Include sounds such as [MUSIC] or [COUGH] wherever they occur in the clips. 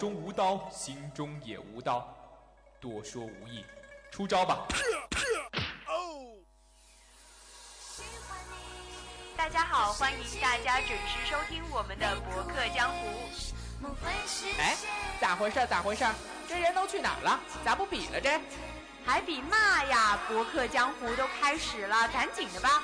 中无刀，心中也无刀。多说无益，出招吧！大家好，欢迎大家准时收听我们的《博客江湖》。哎，咋回事？咋回事？这人都去哪儿了？咋不比了这？还比嘛呀？《博客江湖》都开始了，赶紧的吧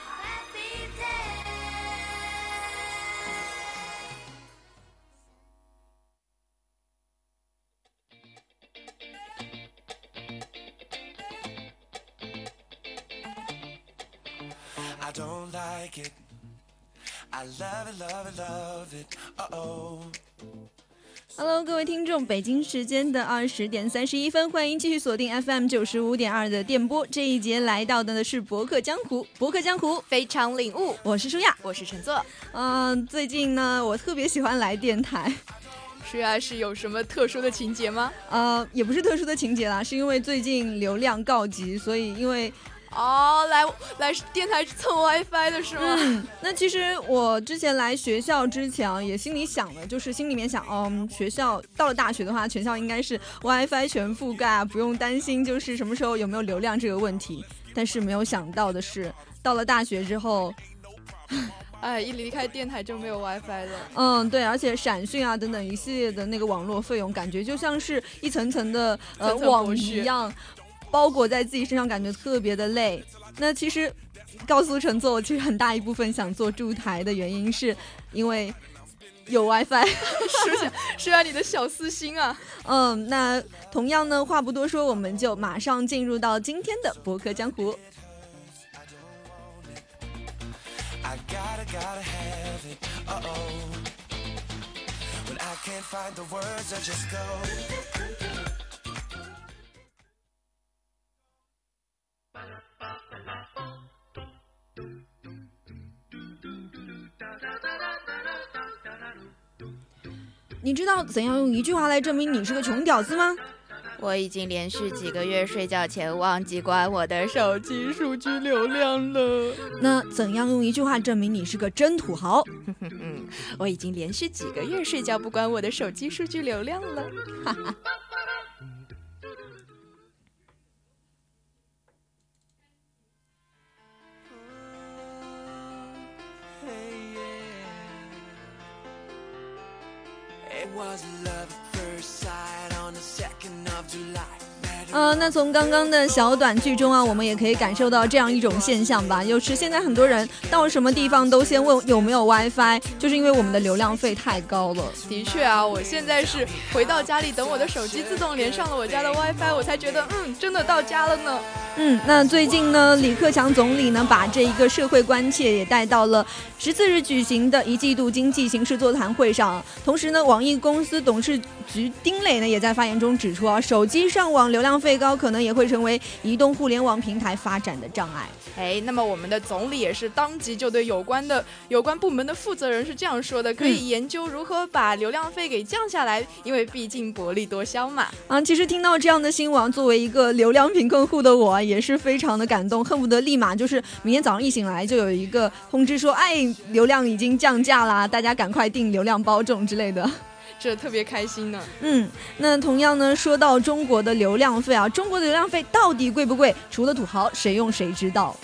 ！Hello，各位听众，北京时间的二十点三十一分，欢迎继续锁定 FM 九十五点二的电波。这一节来到的呢是博客江湖，博客江湖非常领悟。我是舒亚，我是陈作。嗯，最近呢，我特别喜欢来电台。舒亚是有什么特殊的情节吗？呃，也不是特殊的情节啦，是因为最近流量告急，所以因为。哦，来来电台蹭 WiFi 的是吗？嗯，那其实我之前来学校之前也心里想的，就是心里面想，嗯，学校到了大学的话，全校应该是 WiFi 全覆盖，不用担心就是什么时候有没有流量这个问题。但是没有想到的是，到了大学之后，哎，一离开电台就没有 WiFi 了。嗯，对，而且闪讯啊等等一系列的那个网络费用，感觉就像是一层层的呃网一样。包裹在自己身上，感觉特别的累。那其实，告诉陈作，我其实很大一部分想做驻台的原因，是因为有 WiFi。说下说下你的小私心啊。[LAUGHS] 嗯，那同样呢，话不多说，我们就马上进入到今天的博客江湖。你知道怎样用一句话来证明你是个穷屌丝吗？我已经连续几个月睡觉前忘记关我的手机数据流量了。那怎样用一句话证明你是个真土豪？[LAUGHS] 我已经连续几个月睡觉不关我的手机数据流量了。哈哈。那从刚刚的小短剧中啊，我们也可以感受到这样一种现象吧，就是现在很多人到什么地方都先问有没有 WiFi，就是因为我们的流量费太高了。的确啊，我现在是回到家里，等我的手机自动连上了我家的 WiFi，我才觉得嗯，真的到家了呢。嗯，那最近呢，李克强总理呢，把这一个社会关切也带到了十四日举行的一季度经济形势座谈会上。同时呢，网易公司董事局丁磊呢，也在发言中指出啊，手机上网流量费高，可能也会成为移动互联网平台发展的障碍。哎，那么我们的总理也是当即就对有关的有关部门的负责人是这样说的：可以研究如何把流量费给降下来，因为毕竟薄利多销嘛。啊，其实听到这样的新闻，作为一个流量贫困户的我。也是非常的感动，恨不得立马就是明天早上一醒来就有一个通知说，哎，流量已经降价啦，大家赶快订流量包种之类的，这特别开心呢。嗯，那同样呢，说到中国的流量费啊，中国的流量费到底贵不贵？除了土豪，谁用谁知道。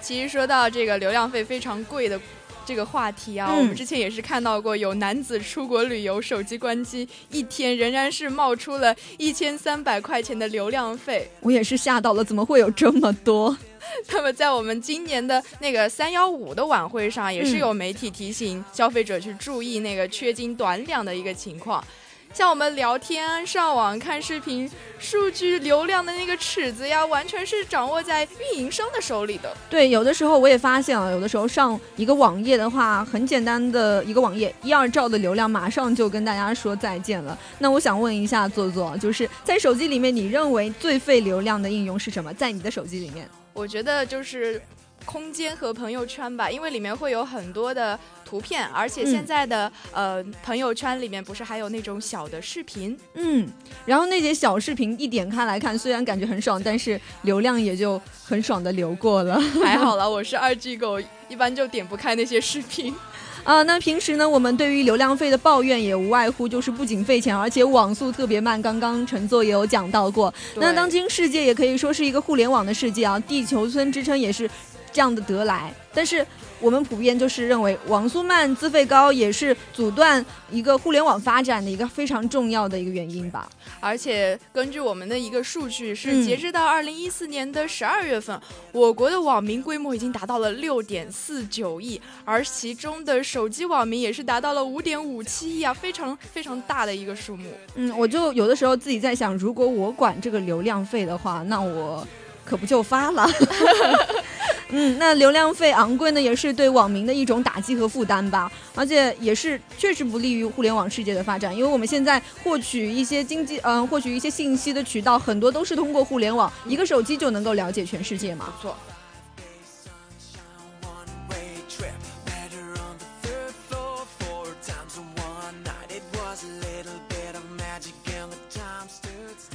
其实说到这个流量费非常贵的。这个话题啊，我们之前也是看到过，有男子出国旅游，手机关机一天，仍然是冒出了一千三百块钱的流量费。我也是吓到了，怎么会有这么多？[LAUGHS] 那么在我们今年的那个三幺五的晚会上，也是有媒体提醒消费者去注意那个缺斤短两的一个情况。像我们聊天、上网、看视频，数据流量的那个尺子呀，完全是掌握在运营商的手里的。对，有的时候我也发现啊，有的时候上一个网页的话，很简单的一个网页，一二兆的流量，马上就跟大家说再见了。那我想问一下，做做，就是在手机里面，你认为最费流量的应用是什么？在你的手机里面，我觉得就是空间和朋友圈吧，因为里面会有很多的。图片，而且现在的呃朋友圈里面不是还有那种小的视频，嗯，然后那些小视频一点开来看，虽然感觉很爽，但是流量也就很爽的流过了。还好了，我是二 G 狗，一般就点不开那些视频。[LAUGHS] 啊，那平时呢，我们对于流量费的抱怨也无外乎就是不仅费钱，而且网速特别慢。刚刚陈作也有讲到过。那当今世界也可以说是一个互联网的世界啊，地球村之称也是这样的得来。但是。我们普遍就是认为网速慢、资费高也是阻断一个互联网发展的一个非常重要的一个原因吧。而且根据我们的一个数据，是截至到二零一四年的十二月份，我国的网民规模已经达到了六点四九亿，而其中的手机网民也是达到了五点五七亿啊，非常非常大的一个数目。嗯，我就有的时候自己在想，如果我管这个流量费的话，那我可不就发了。[LAUGHS] 嗯，那流量费昂贵呢，也是对网民的一种打击和负担吧，而且也是确实不利于互联网世界的发展，因为我们现在获取一些经济，嗯，获取一些信息的渠道很多都是通过互联网，一个手机就能够了解全世界嘛。错。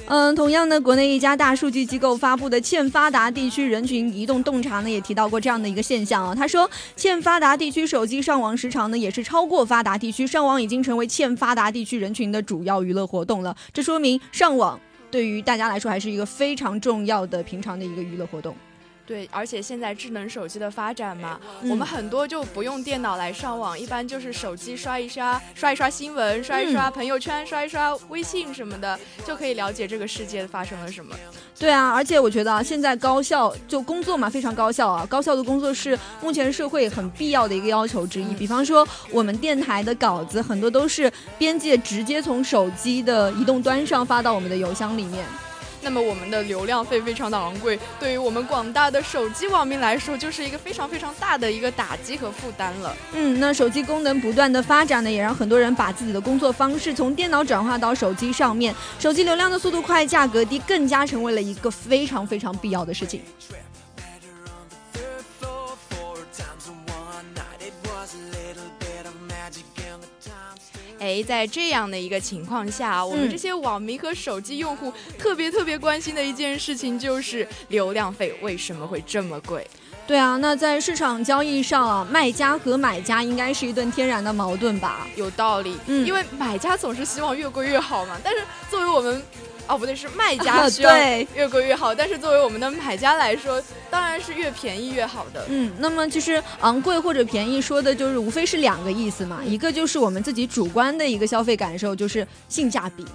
嗯，同样呢，国内一家大数据机构发布的欠发达地区人群移动洞察呢，也提到过这样的一个现象啊。他说，欠发达地区手机上网时长呢，也是超过发达地区，上网已经成为欠发达地区人群的主要娱乐活动了。这说明上网对于大家来说还是一个非常重要的平常的一个娱乐活动。对，而且现在智能手机的发展嘛，我们很多就不用电脑来上网，一般就是手机刷一刷，刷一刷新闻，刷一刷朋友圈，刷一刷微信什么的，就可以了解这个世界发生了什么。对啊，而且我觉得啊，现在高校就工作嘛，非常高效啊，高效的工作是目前社会很必要的一个要求之一。比方说，我们电台的稿子很多都是编辑直接从手机的移动端上发到我们的邮箱里面。那么我们的流量费非常的昂贵，对于我们广大的手机网民来说，就是一个非常非常大的一个打击和负担了。嗯，那手机功能不断的发展呢，也让很多人把自己的工作方式从电脑转化到手机上面。手机流量的速度快、价格低，更加成为了一个非常非常必要的事情。哎，在这样的一个情况下，我们这些网民和手机用户特别特别关心的一件事情就是流量费为什么会这么贵？对啊，那在市场交易上啊，卖家和买家应该是一顿天然的矛盾吧？有道理，嗯，因为买家总是希望越贵越好嘛，但是作为我们。哦，不对，是卖家需要越贵越好，但是作为我们的买家来说，当然是越便宜越好的。嗯，那么其实昂贵或者便宜说的就是无非是两个意思嘛，一个就是我们自己主观的一个消费感受，就是性价比，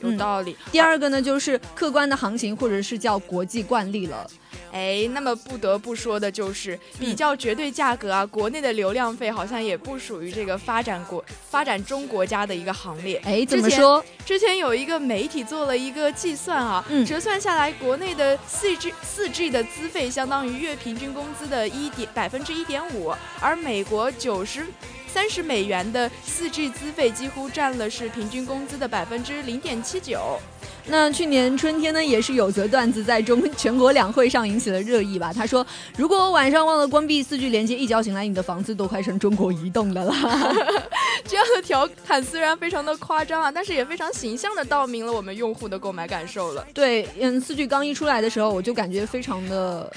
有道理；第二个呢，就是客观的行情或者是叫国际惯例了。哎，那么不得不说的就是比较绝对价格啊，国内的流量费好像也不属于这个发展国、发展中国家的一个行列。哎，怎么说？之前有一个媒体做了一个计算啊，折算下来，国内的四 G 四 G 的资费相当于月平均工资的一点百分之一点五，而美国九十三十美元的四 G 资费几乎占了是平均工资的百分之零点七九。那去年春天呢，也是有则段子在中全国两会上引起了热议吧。他说：“如果我晚上忘了关闭四 G 连接，一觉醒来，你的房子都快成中国移动的了。[LAUGHS] ”这样的调侃虽然非常的夸张啊，但是也非常形象的道明了我们用户的购买感受了。对，嗯，四 G 刚一出来的时候，我就感觉非常的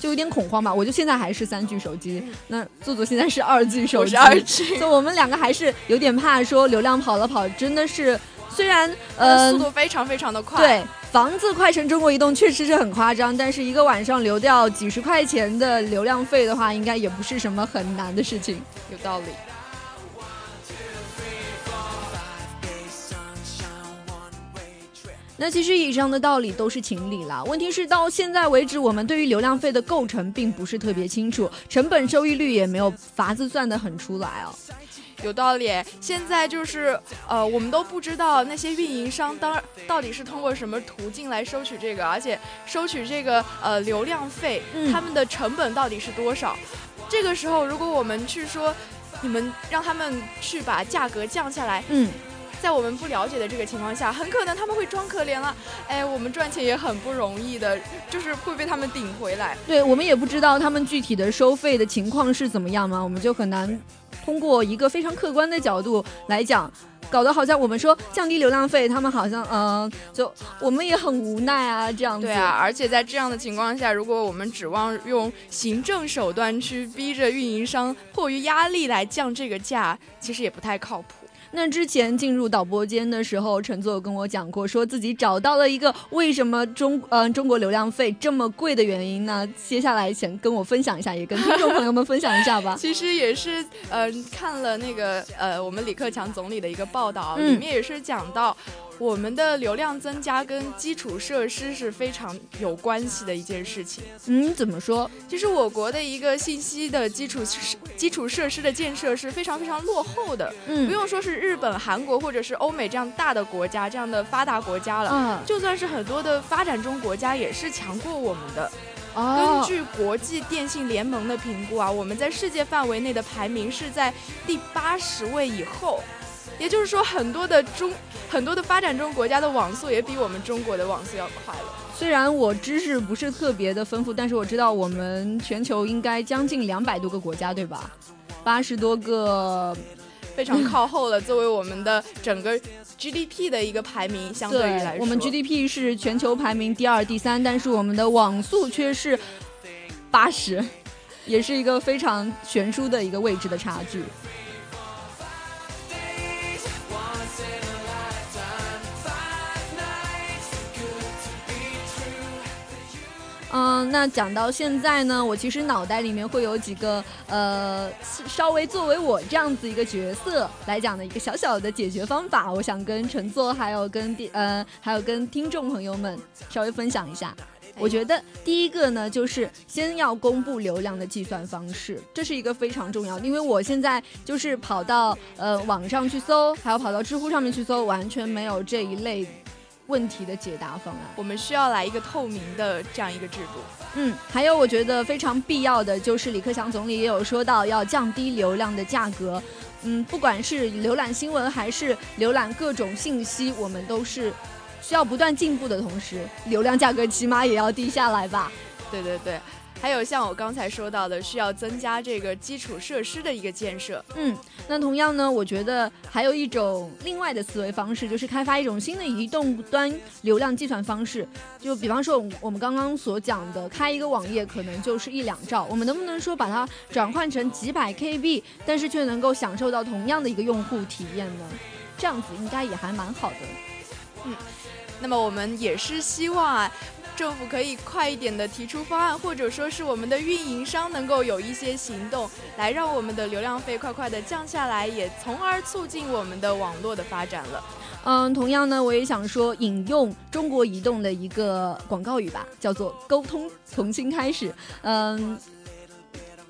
就有点恐慌吧。我就现在还是三 G 手机，那做做现在是二 G 手机，二 G，所以我们两个还是有点怕说流量跑了跑，真的是。虽然呃速度非常非常的快，对房子快成中国移动确实是很夸张，但是一个晚上流掉几十块钱的流量费的话，应该也不是什么很难的事情。有道理。那其实以上的道理都是情理啦，问题是到现在为止，我们对于流量费的构成并不是特别清楚，成本收益率也没有法子算得很出来哦。有道理，现在就是呃，我们都不知道那些运营商当到底是通过什么途径来收取这个，而且收取这个呃流量费，他们的成本到底是多少？这个时候，如果我们去说，你们让他们去把价格降下来，嗯，在我们不了解的这个情况下，很可能他们会装可怜了。哎，我们赚钱也很不容易的，就是会被他们顶回来。对我们也不知道他们具体的收费的情况是怎么样嘛，我们就很难。通过一个非常客观的角度来讲，搞得好像我们说降低流量费，他们好像嗯，就我们也很无奈啊，这样子。对啊，而且在这样的情况下，如果我们指望用行政手段去逼着运营商迫于压力来降这个价，其实也不太靠谱。那之前进入导播间的时候，陈总有跟我讲过，说自己找到了一个为什么中呃中国流量费这么贵的原因呢？接下来想跟我分享一下，也跟听众朋友们分享一下吧。[LAUGHS] 其实也是呃看了那个呃我们李克强总理的一个报道，里面也是讲到。我们的流量增加跟基础设施是非常有关系的一件事情。嗯，怎么说？其实我国的一个信息的基础基础设施的建设是非常非常落后的。嗯，不用说是日本、韩国或者是欧美这样大的国家，这样的发达国家了。嗯，就算是很多的发展中国家，也是强过我们的。根据国际电信联盟的评估啊，我们在世界范围内的排名是在第八十位以后。也就是说，很多的中很多的发展中国家的网速也比我们中国的网速要快了。虽然我知识不是特别的丰富，但是我知道我们全球应该将近两百多个国家，对吧？八十多个，[LAUGHS] 非常靠后了。作为我们的整个 GDP 的一个排名，相对于来说，我们 GDP 是全球排名第二、第三，但是我们的网速却是八十，[LAUGHS] 也是一个非常悬殊的一个位置的差距。嗯，那讲到现在呢，我其实脑袋里面会有几个呃，稍微作为我这样子一个角色来讲的一个小小的解决方法，我想跟陈座还有跟呃还有跟听众朋友们稍微分享一下。我觉得第一个呢，就是先要公布流量的计算方式，这是一个非常重要，因为我现在就是跑到呃网上去搜，还有跑到知乎上面去搜，完全没有这一类。问题的解答方案，我们需要来一个透明的这样一个制度。嗯，还有我觉得非常必要的就是李克强总理也有说到要降低流量的价格。嗯，不管是浏览新闻还是浏览各种信息，我们都是需要不断进步的同时，流量价格起码也要低下来吧。对对对。还有像我刚才说到的，需要增加这个基础设施的一个建设。嗯，那同样呢，我觉得还有一种另外的思维方式，就是开发一种新的移动端流量计算方式。就比方说，我们刚刚所讲的，开一个网页可能就是一两兆，我们能不能说把它转换成几百 KB，但是却能够享受到同样的一个用户体验呢？这样子应该也还蛮好的。嗯，那么我们也是希望啊。政府可以快一点的提出方案，或者说是我们的运营商能够有一些行动，来让我们的流量费快快的降下来，也从而促进我们的网络的发展了。嗯，同样呢，我也想说引用中国移动的一个广告语吧，叫做“沟通从新开始”。嗯。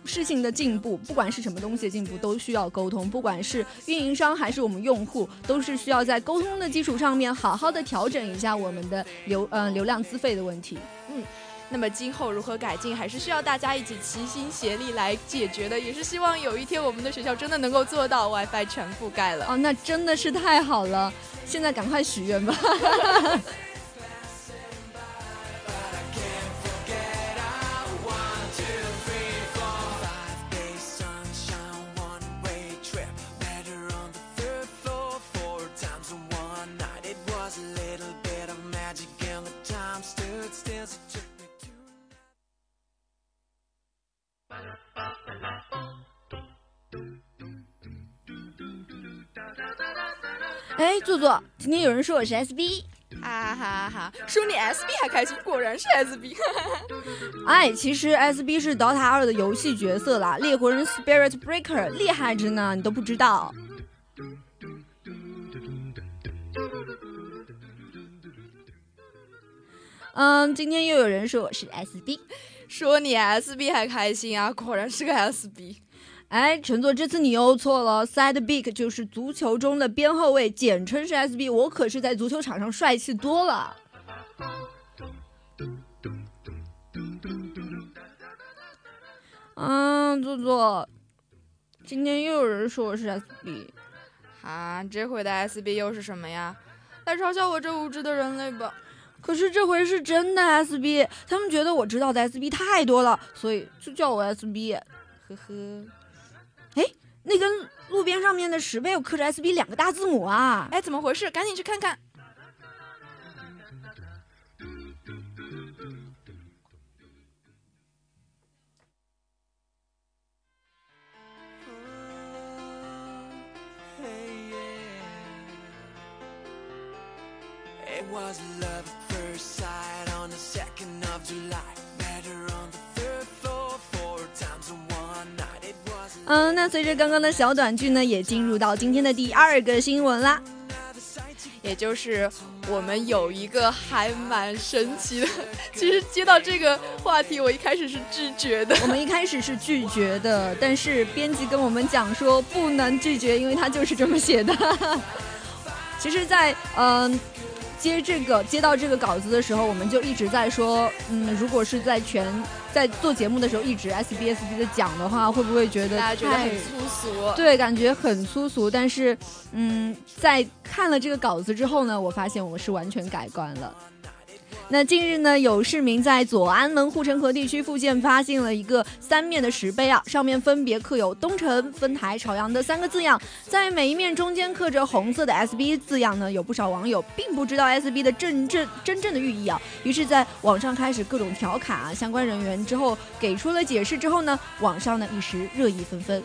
事情的进步，不管是什么东西的进步，都需要沟通。不管是运营商还是我们用户，都是需要在沟通的基础上面，好好的调整一下我们的流呃流量资费的问题。嗯，那么今后如何改进，还是需要大家一起齐心协力来解决的。也是希望有一天我们的学校真的能够做到 WiFi 全覆盖了。哦，那真的是太好了！现在赶快许愿吧。[LAUGHS] 哎，坐坐，今天有人说我是 SB，哈哈哈！说你 SB 还开心，果然是 SB。[LAUGHS] [LAUGHS] 哎，其实 SB 是 DOTA 二的游戏角色啦，猎魂人 Spirit Breaker 厉害着呢，你都不知道。嗯，今天又有人说我是 SB，说你 SB 还开心啊，果然是个 SB。哎，陈座，这次你又错了。Side back 就是足球中的边后卫，简称是 SB。我可是在足球场上帅气多了。嗯，坐坐，今天又有人说我是 SB，啊，这回的 SB 又是什么呀？来嘲笑我这无知的人类吧。可是这回是真的 SB，他们觉得我知道的 SB 太多了，所以就叫我 SB。呵呵。哎，那根路边上面的石碑有刻着 SB 两个大字母啊！哎，怎么回事？赶紧去看看。嗯，那随着刚刚的小短剧呢，也进入到今天的第二个新闻啦。也就是我们有一个还蛮神奇的，其实接到这个话题，我一开始是拒绝的。我们一开始是拒绝的，但是编辑跟我们讲说不能拒绝，因为他就是这么写的。其实，在嗯。接这个接到这个稿子的时候，我们就一直在说，嗯，如果是在全在做节目的时候一直 S B S B 的讲的话，会不会觉得大家觉得很粗俗？对，感觉很粗俗。但是，嗯，在看了这个稿子之后呢，我发现我是完全改观了。那近日呢，有市民在左安门护城河地区附近发现了一个三面的石碑啊，上面分别刻有“东城分台朝阳”的三个字样，在每一面中间刻着红色的 SB 字样呢。有不少网友并不知道 SB 的真正真正的寓意啊，于是在网上开始各种调侃啊。相关人员之后给出了解释之后呢，网上呢一时热议纷纷。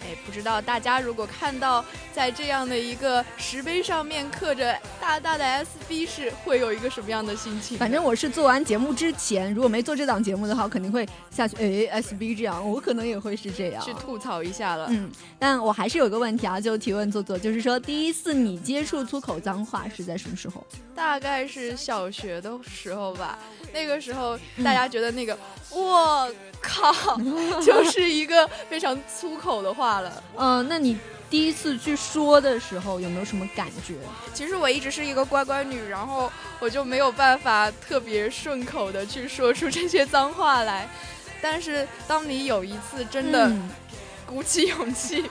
哎，不知道大家如果看到在这样的一个石碑上面刻着大大的 SB，是会有一个什么样的心情？反正我是做完节目之前，如果没做这档节目的话，肯定会下去哎 SB 这样，我可能也会是这样去吐槽一下了。嗯，但我还是有个问题啊，就提问做做，就是说第一次你接触粗口脏话是在什么时候？大概是小学的时候吧，那个时候大家觉得那个我。靠，[LAUGHS] 就是一个非常粗口的话了。嗯，那你第一次去说的时候有没有什么感觉？其实我一直是一个乖乖女，然后我就没有办法特别顺口的去说出这些脏话来。但是当你有一次真的鼓起勇气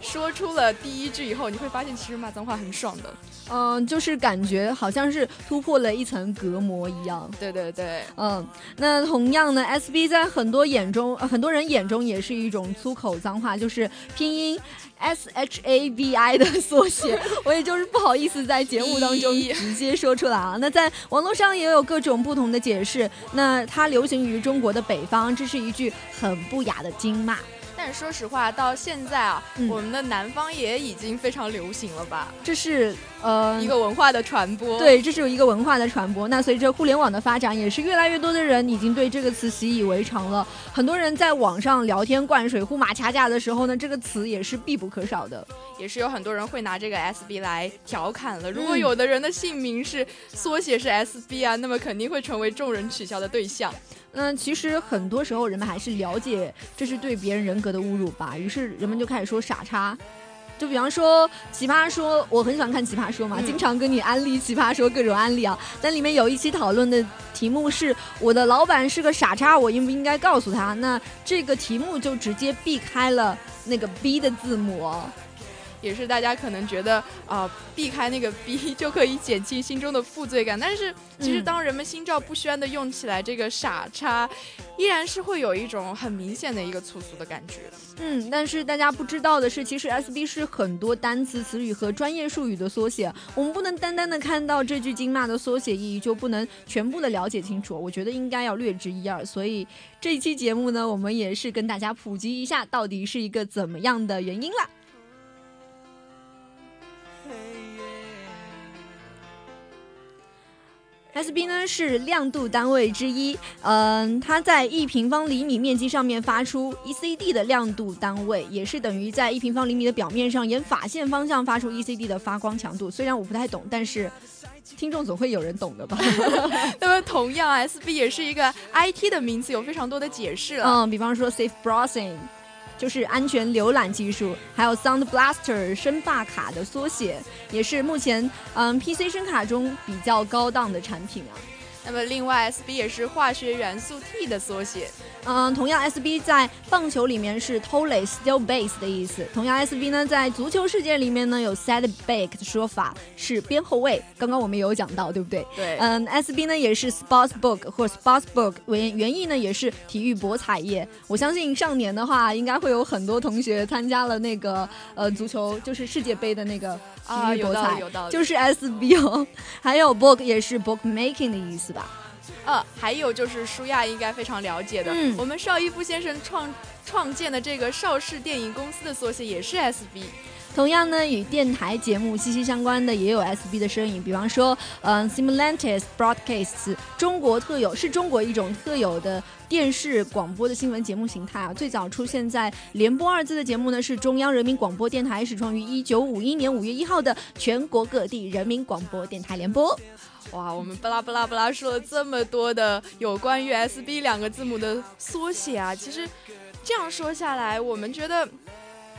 说出了第一句以后，你会发现其实骂脏话很爽的。嗯，就是感觉好像是突破了一层隔膜一样。对对对，嗯，那同样呢，SB 在很多眼中，很多人眼中也是一种粗口脏话，就是拼音 S H A B I 的缩写。[LAUGHS] 我也就是不好意思在节目当中直接说出来啊。那在网络上也有各种不同的解释。那它流行于中国的北方，这是一句很不雅的金骂。但说实话，到现在啊，我们的南方也已经非常流行了吧？这是呃一个文化的传播。对，这是有一个文化的传播。那随着互联网的发展，也是越来越多的人已经对这个词习以为常了。很多人在网上聊天灌水、互马掐架的时候呢，这个词也是必不可少的。也是有很多人会拿这个 SB 来调侃了。如果有的人的姓名是缩写是 SB 啊，那么肯定会成为众人取笑的对象。那其实很多时候人们还是了解这是对别人人格的侮辱吧，于是人们就开始说傻叉。就比方说奇葩说，我很喜欢看奇葩说嘛，经常跟你安利奇葩说各种安利啊。但里面有一期讨论的题目是我的老板是个傻叉，我应不应该告诉他？那这个题目就直接避开了那个 B 的字母。也是大家可能觉得啊，避开那个 [LAUGHS] B 就可以减轻心中的负罪感，但是其实当人们心照不宣的用起来这个傻叉，依然是会有一种很明显的一个粗俗的感觉。嗯，但是大家不知道的是，其实 SB 是很多单词、词语和专业术语的缩写，我们不能单单的看到这句金骂的缩写意义就不能全部的了解清楚。我觉得应该要略知一二，所以这一期节目呢，我们也是跟大家普及一下到底是一个怎么样的原因啦。SB 呢是亮度单位之一，嗯，它在一平方厘米面积上面发出 ECD 的亮度单位，也是等于在一平方厘米的表面上沿法线方向发出 ECD 的发光强度。虽然我不太懂，但是听众总会有人懂的吧？[LAUGHS] 那么同样，SB 也是一个 IT 的名词，有非常多的解释。嗯，比方说 Safe Browsing。就是安全浏览技术，还有 Sound Blaster 声霸卡的缩写，也是目前嗯 PC 声卡中比较高档的产品啊。那么另外，SB 也是化学元素 T 的缩写。嗯，同样 SB 在棒球里面是 tole steal base 的意思。同样 SB 呢，在足球世界里面呢有 set back 的说法，是边后卫。刚刚我们也有讲到，对不对？对。嗯，SB 呢也是 sports book 或 sports book 原原意呢也是体育博彩业。我相信上年的话，应该会有很多同学参加了那个呃足球，就是世界杯的那个体育博彩，就是 SB 哦。还有 book 也是 book making 的意思吧？呃，还有就是舒亚应该非常了解的，我们邵逸夫先生创创建的这个邵氏电影公司的缩写也是 SB。同样呢，与电台节目息息相关的也有 SB 的身影，比方说，嗯，Simulantis Broadcasts，中国特有，是中国一种特有的电视广播的新闻节目形态啊。最早出现在联播二字的节目呢，是中央人民广播电台始创于一九五一年五月一号的全国各地人民广播电台联播。哇，我们巴拉巴拉巴拉说了这么多的有关于 SB 两个字母的缩写啊，其实这样说下来，我们觉得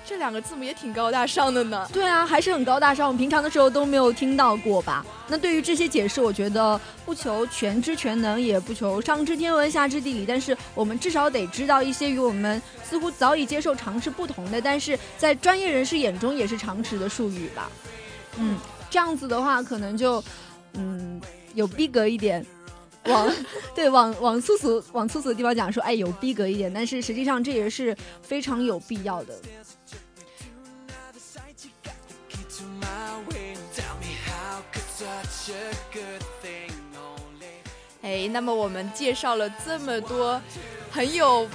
这两个字母也挺高大上的呢。对啊，还是很高大上，我们平常的时候都没有听到过吧？那对于这些解释，我觉得不求全知全能，也不求上知天文下知地理，但是我们至少得知道一些与我们似乎早已接受常识不同的，但是在专业人士眼中也是常识的术语吧。嗯，这样子的话，可能就。嗯，有逼格一点，往 [LAUGHS] 对往往粗俗往粗俗的地方讲说，哎，有逼格一点，但是实际上这也是非常有必要的。哎，那么我们介绍了这么多很有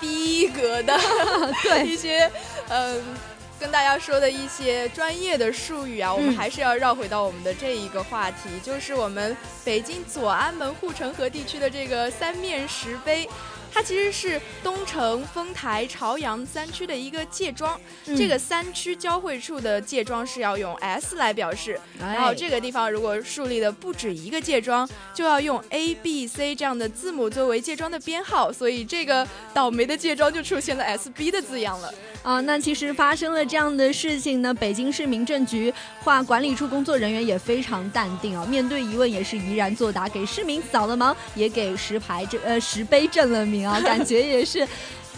逼格的 [LAUGHS] 对 [LAUGHS] 一些嗯。跟大家说的一些专业的术语啊，我们还是要绕回到我们的这一个话题，就是我们北京左安门护城河地区的这个三面石碑。它其实是东城、丰台、朝阳三区的一个界桩，这个三区交汇处的界桩是要用 S 来表示，然后这个地方如果树立的不止一个界桩，就要用 A、B、C 这样的字母作为界桩的编号，所以这个倒霉的界桩就出现了 SB 的字样了。啊，那其实发生了这样的事情呢，北京市民政局化管理处工作人员也非常淡定啊，面对疑问也是怡然作答，给市民扫了盲，也给石牌这呃石碑正了名。啊，感觉也是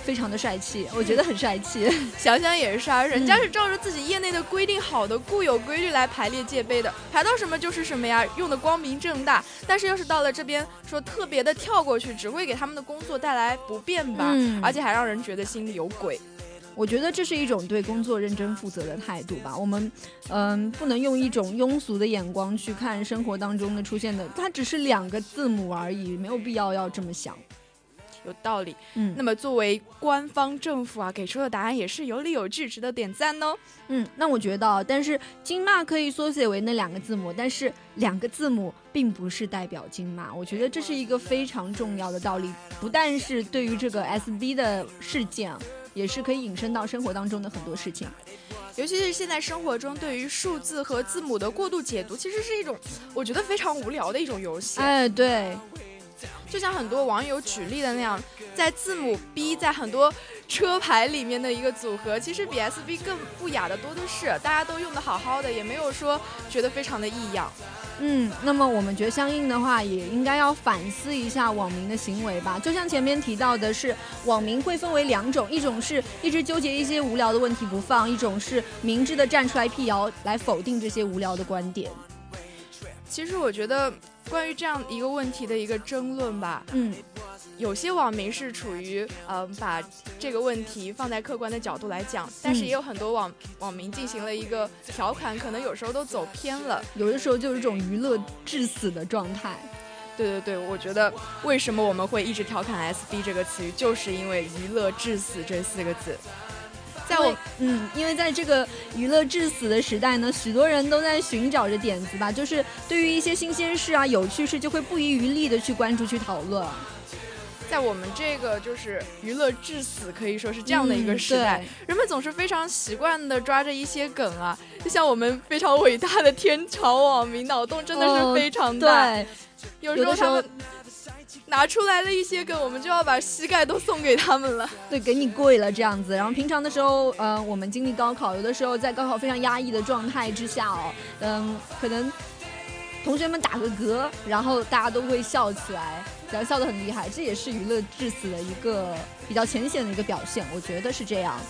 非常的帅气，我觉得很帅气。[LAUGHS] 想想也是啊，人家是照着自己业内的规定好的固有规律来排列界碑的，排到什么就是什么呀，用的光明正大。但是要是到了这边说特别的跳过去，只会给他们的工作带来不便吧，而且还让人觉得心里有鬼。我觉得这是一种对工作认真负责的态度吧。我们嗯，不能用一种庸俗的眼光去看生活当中的出现的，它只是两个字母而已，没有必要要这么想。有道理，嗯，那么作为官方政府啊，给出的答案也是有理有据，值得点赞哦。嗯，那我觉得，但是金骂可以缩写为那两个字母，但是两个字母并不是代表金骂，我觉得这是一个非常重要的道理，不但是对于这个 SB 的事件，也是可以引申到生活当中的很多事情，尤其是现在生活中对于数字和字母的过度解读，其实是一种我觉得非常无聊的一种游戏。哎，对。就像很多网友举例的那样，在字母 B 在很多车牌里面的一个组合，其实比 SB 更不雅的多的是。大家都用的好好的，也没有说觉得非常的异样。嗯，那么我们觉得相应的话，也应该要反思一下网民的行为吧。就像前面提到的是，网民会分为两种，一种是一直纠结一些无聊的问题不放，一种是明智的站出来辟谣，来否定这些无聊的观点。其实我觉得。关于这样一个问题的一个争论吧，嗯，有些网民是处于呃把这个问题放在客观的角度来讲，但是也有很多网网民进行了一个调侃，可能有时候都走偏了，有的时候就是这种娱乐致死的状态。对对对，我觉得为什么我们会一直调侃 SB 这个词语，就是因为娱乐致死这四个字。在我嗯，因为在这个娱乐至死的时代呢，许多人都在寻找着点子吧，就是对于一些新鲜事啊、有趣事，就会不遗余力的去关注、去讨论。在我们这个就是娱乐至死，可以说是这样的一个时代，人们总是非常习惯的抓着一些梗啊，就像我们非常伟大的天朝网民，脑洞真的是非常大，有时候他们。拿出来了一些梗，我们就要把膝盖都送给他们了。[LAUGHS] 对，给你跪了这样子。然后平常的时候，呃，我们经历高考，有的时候在高考非常压抑的状态之下哦，嗯，可能。同学们打个嗝，然后大家都会笑起来，然后笑得很厉害，这也是娱乐至死的一个比较浅显的一个表现，我觉得是这样。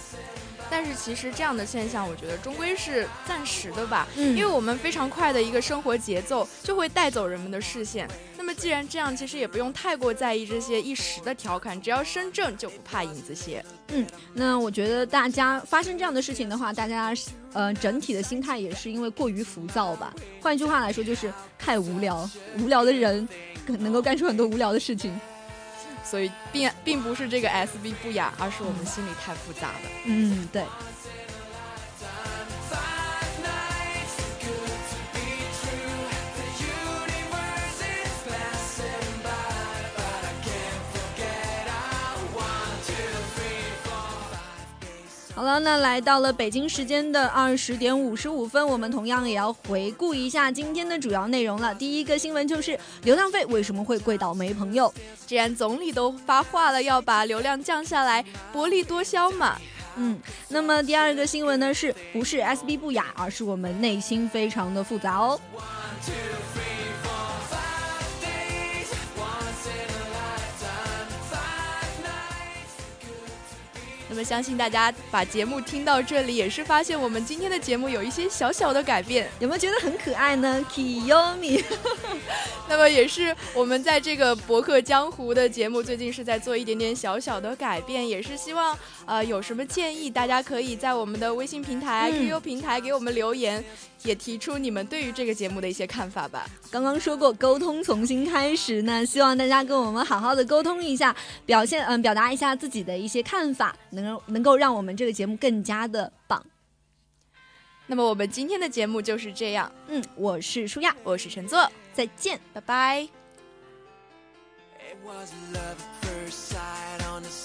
但是其实这样的现象，我觉得终归是暂时的吧，嗯因为我们非常快的一个生活节奏就会带走人们的视线。那么既然这样，其实也不用太过在意这些一时的调侃，只要身正就不怕影子斜。嗯那我觉得大家发生这样的事情的话，大家呃整体的心态也是因为过于浮躁吧。换句话来说，就是太无聊，无聊的人可能够干出很多无聊的事情。所以并并不是这个 SB 不雅，而是我们心里太复杂了。嗯，对。好了，那来到了北京时间的二十点五十五分，我们同样也要回顾一下今天的主要内容了。第一个新闻就是流量费为什么会贵到没朋友？既然总理都发话了，要把流量降下来，薄利多销嘛。嗯，那么第二个新闻呢，是不是 SB 不雅，而是我们内心非常的复杂哦。么相信大家把节目听到这里，也是发现我们今天的节目有一些小小的改变。有没有觉得很可爱呢？Kiyomi，[LAUGHS] 那么也是我们在这个博客江湖的节目，最近是在做一点点小小的改变，也是希望呃有什么建议，大家可以在我们的微信平台、嗯 QQ 平台给我们留言，也提出你们对于这个节目的一些看法吧。刚刚说过沟通从新开始那，希望大家跟我们好好的沟通一下，表现嗯表达一下自己的一些看法，能能够让我们这个节目更加的棒。那么我们今天的节目就是这样，嗯，我是舒亚，我是陈作，再见。拜拜。